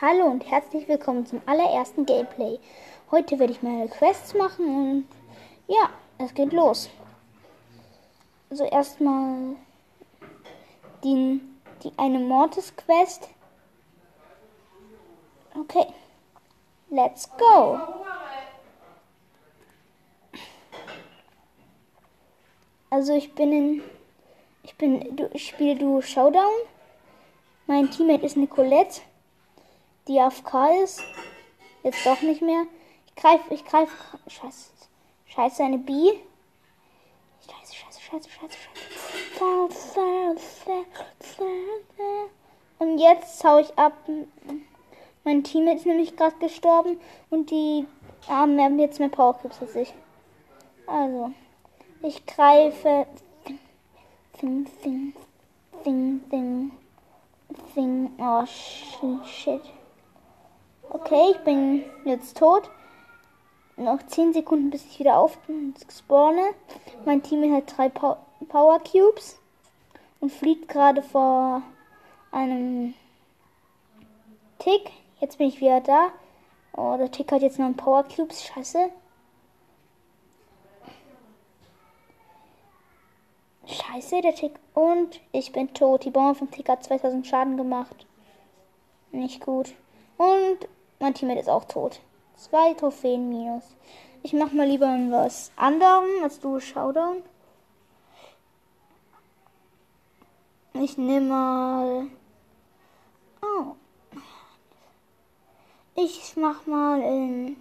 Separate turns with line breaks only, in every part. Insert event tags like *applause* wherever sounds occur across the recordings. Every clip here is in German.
Hallo und herzlich willkommen zum allerersten Gameplay. Heute werde ich meine Quests machen und ja, es geht los. Also erstmal die, die eine Mortis Quest. Okay, let's go. Also ich bin in, ich bin, ich spiele Duo Showdown. Mein Teammate ist Nicolette die AFK ist. Jetzt doch nicht mehr. Ich greife, ich greife. Scheiße. Scheiße, eine B. Scheiße, scheiße, scheiße, scheiße, scheiße. Und jetzt hau ich ab. Mein Team ist nämlich gerade gestorben und die haben ah, jetzt mehr Powercubes als ich. Also, ich greife. Ding, ding, ding, ding, ding. Oh, shit. Okay, ich bin jetzt tot. Noch 10 Sekunden, bis ich wieder auf spawne. Mein Team hat drei Power Cubes und fliegt gerade vor einem Tick. Jetzt bin ich wieder da. Oh, der Tick hat jetzt noch einen Power Cubes. Scheiße. Scheiße, der Tick. Und ich bin tot. Die Bombe vom Tick hat 2000 Schaden gemacht. Nicht gut. Und mein Teammate ist auch tot. Zwei Trophäen minus. Ich mach mal lieber was anderem als du Showdown. Ich nehme mal. Oh. Ich mach mal in.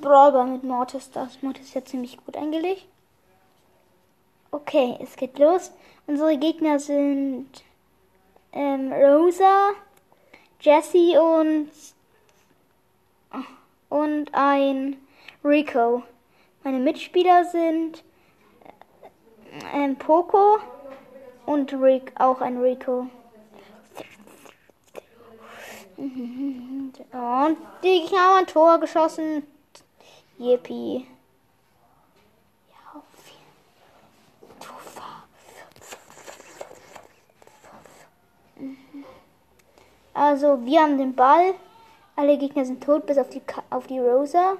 Brawler mit Mortis. Das Mortis ist ja ziemlich gut eingelegt. Okay, es geht los. Unsere Gegner sind ähm, Rosa, Jesse und und ein Rico. Meine Mitspieler sind ein Poco und Rick, auch ein Rico. *laughs* Und die haben ein Tor geschossen. Yippie. Also, wir haben den Ball. Alle Gegner sind tot, bis auf die, auf die Rosa.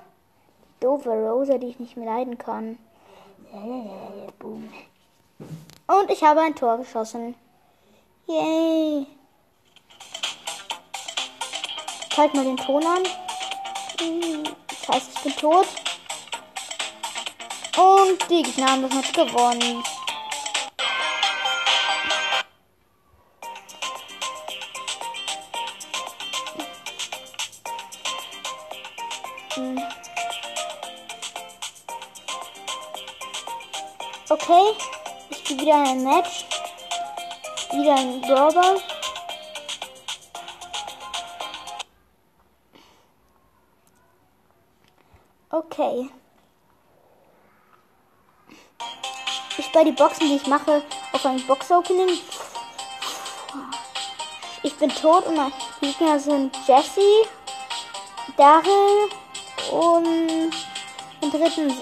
Die doofe Rosa, die ich nicht mehr leiden kann. Und ich habe ein Tor geschossen. Yay. Zeig mal den Ton an. Das heißt, ich bin tot. Und die Gegner haben das Match gewonnen. Okay, ich spiele wieder ein Match. Wieder ein Brawler. Okay. Ich bei die Boxen, die ich mache, auf ein Box-Opening. Ich bin tot und meine Gegner sind Jesse, Daryl und im dritten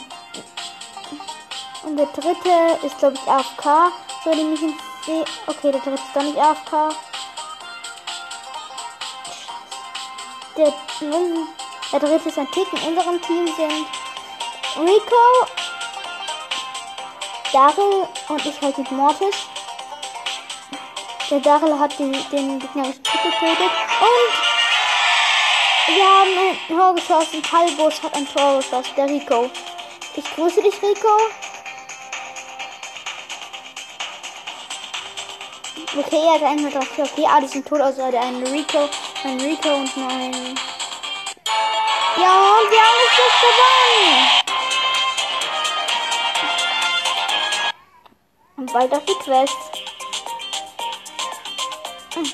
und der dritte ist, glaube ich, AFK. So, den ich sehe. Okay, der dritte ist doch nicht AFK. Der, der dritte ist ein Tick. In unserem Team sind Rico, Daryl und ich halt mit Mortis. Der Daryl hat den, den gegnerischen Tick getötet. Und wir haben ein Tor geschossen. Kalbus hat ein Tor geschossen. Der Rico. Ich grüße dich, Rico. Okay, er hat einen drauf. Okay, alle sind tot, außer der eine Rico, ein Rico und mein. Ja, und wir haben es jetzt gewonnen! Und weiter die Quest. Hm.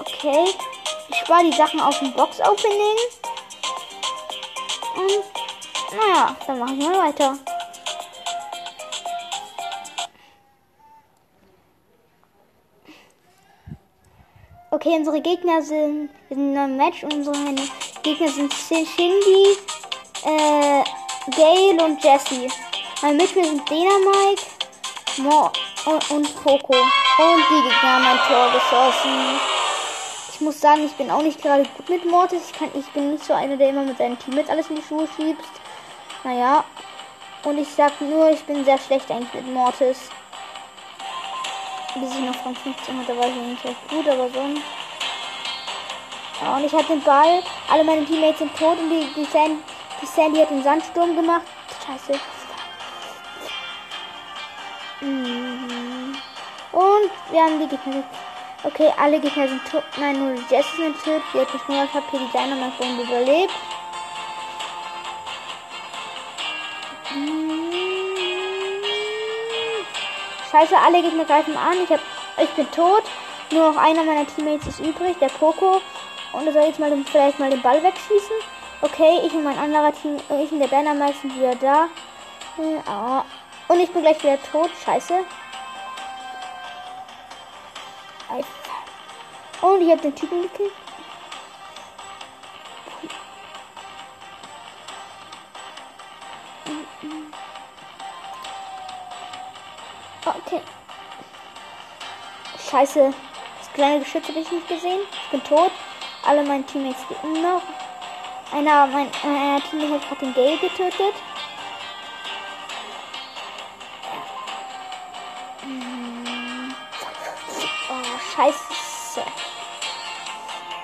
Okay. Spare die Sachen auf dem Box-Opening. Und naja, dann machen wir weiter. Okay, unsere Gegner sind, sind in einem Match und unsere Gegner sind Shindy, äh, Gale und Jesse. Mein Mitspieler sind Dynamite, Mo und, und Poco. Und die Gegner haben ein Tor geschossen. Ich muss sagen, ich bin auch nicht gerade gut mit Mortis. Ich, kann, ich bin nicht so einer, der immer mit seinen Teammates alles in die Schuhe schiebt. Naja. Und ich sag nur, ich bin sehr schlecht eigentlich mit Mortis. Bis ich noch von 15 hatte, war ich nicht echt gut, aber sonst. Ja, und ich hatte den Ball. Alle meine Teammates sind tot und die, die, Sandy, die Sandy hat den Sandsturm gemacht. Scheiße. Mhm. Und wir haben die Gegner. Okay, alle Gegner sind tot. Nein, nur Jess ist tot. Die hat nicht mehr gehabt. Hier die Dynamite-Bombe überlebt. Scheiße, alle Gegner greifen an. Ich, hab, ich bin tot. Nur noch einer meiner Teammates ist übrig, der Poco. Und er soll jetzt mal den, vielleicht mal den Ball wegschießen. Okay, ich und mein anderer Team, ich und der Dynamite sind wieder da. Ja. Und ich bin gleich wieder tot. Scheiße. Und ich habe den Typen gekillt. Okay. Scheiße. Das kleine Geschütz habe ich nicht gesehen. Ich bin tot. Alle meine Teammates leben noch. Einer meiner einer Teammates hat den Gale getötet. Scheiße.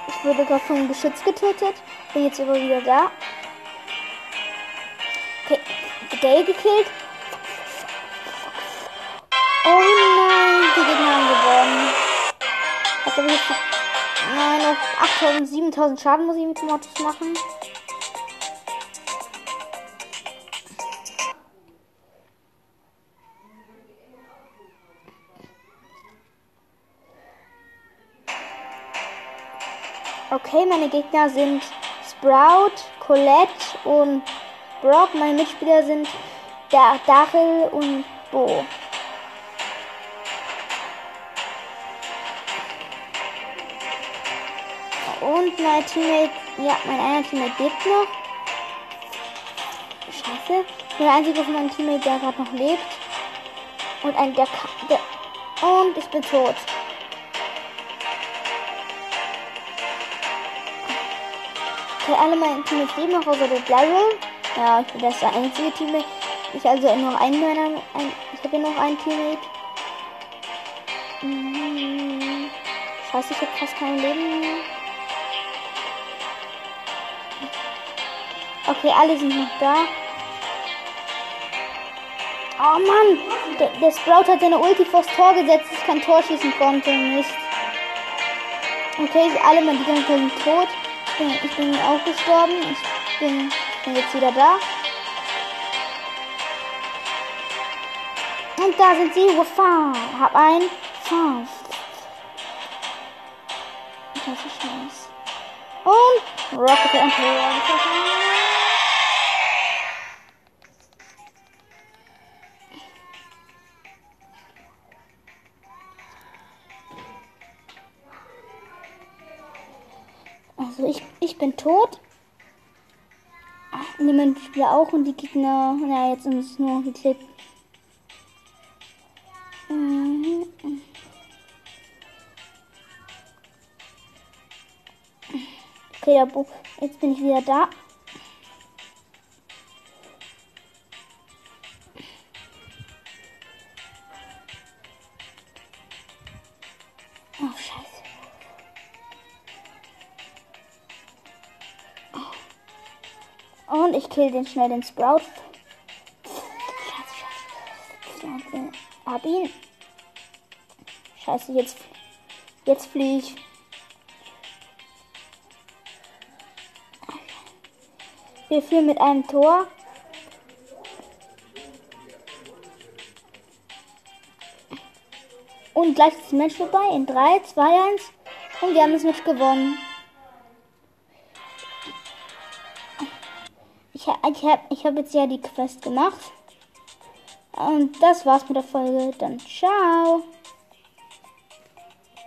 Ich wurde gerade vom Geschütz getötet. Bin jetzt aber wieder da. Okay, Gay gekillt. Oh nein, die Gegner haben gewonnen. Hat aber jetzt nein, noch 8000, 7000 Schaden muss ich mit dem Mortis machen. Okay, meine Gegner sind Sprout, Colette und Brock. Meine Mitspieler sind der Daryl und Bo. Und mein Teammate, ja, mein einer Teammate lebt noch. Scheiße. Der einzige von meinem Teammate, der gerade noch lebt. Und ein, der, der, und ich bin tot. Okay, alle meine Teammates leben noch, außer der Daryl. Ja, bin das einzige Teammate. Ich also noch einen meiner, ein, ich habe noch einen Teammate. Mhm. Scheiße, ich habe fast kein Leben mehr. Okay, alle sind noch da. Oh Mann! Der, der Sprout hat seine Ulti vors Tor gesetzt, ich kein Tor schießen konnte. Mist. Okay, alle meine Gegner sind tot bin, ich bin auch gestorben. Ich bin, bin jetzt wieder da. Und da sind sie. Wow. Hab ein. Wow. Das ist nice. Und Rocket Emperor. Also ich, ich bin tot. Niemand Spieler auch und die Gegner. Ja, jetzt ist es nur geklickt. Mhm. Okay, jetzt bin ich wieder da. Kill den schnell den Sprout. Hab ihn. Scheiße, jetzt. Jetzt flieh ich. Wir führen mit einem Tor. Und gleich ist das Match vorbei. In 3, 2, 1. Und wir haben das Match gewonnen. Ich habe ich hab jetzt ja die Quest gemacht. Und das war's mit der Folge. Dann ciao.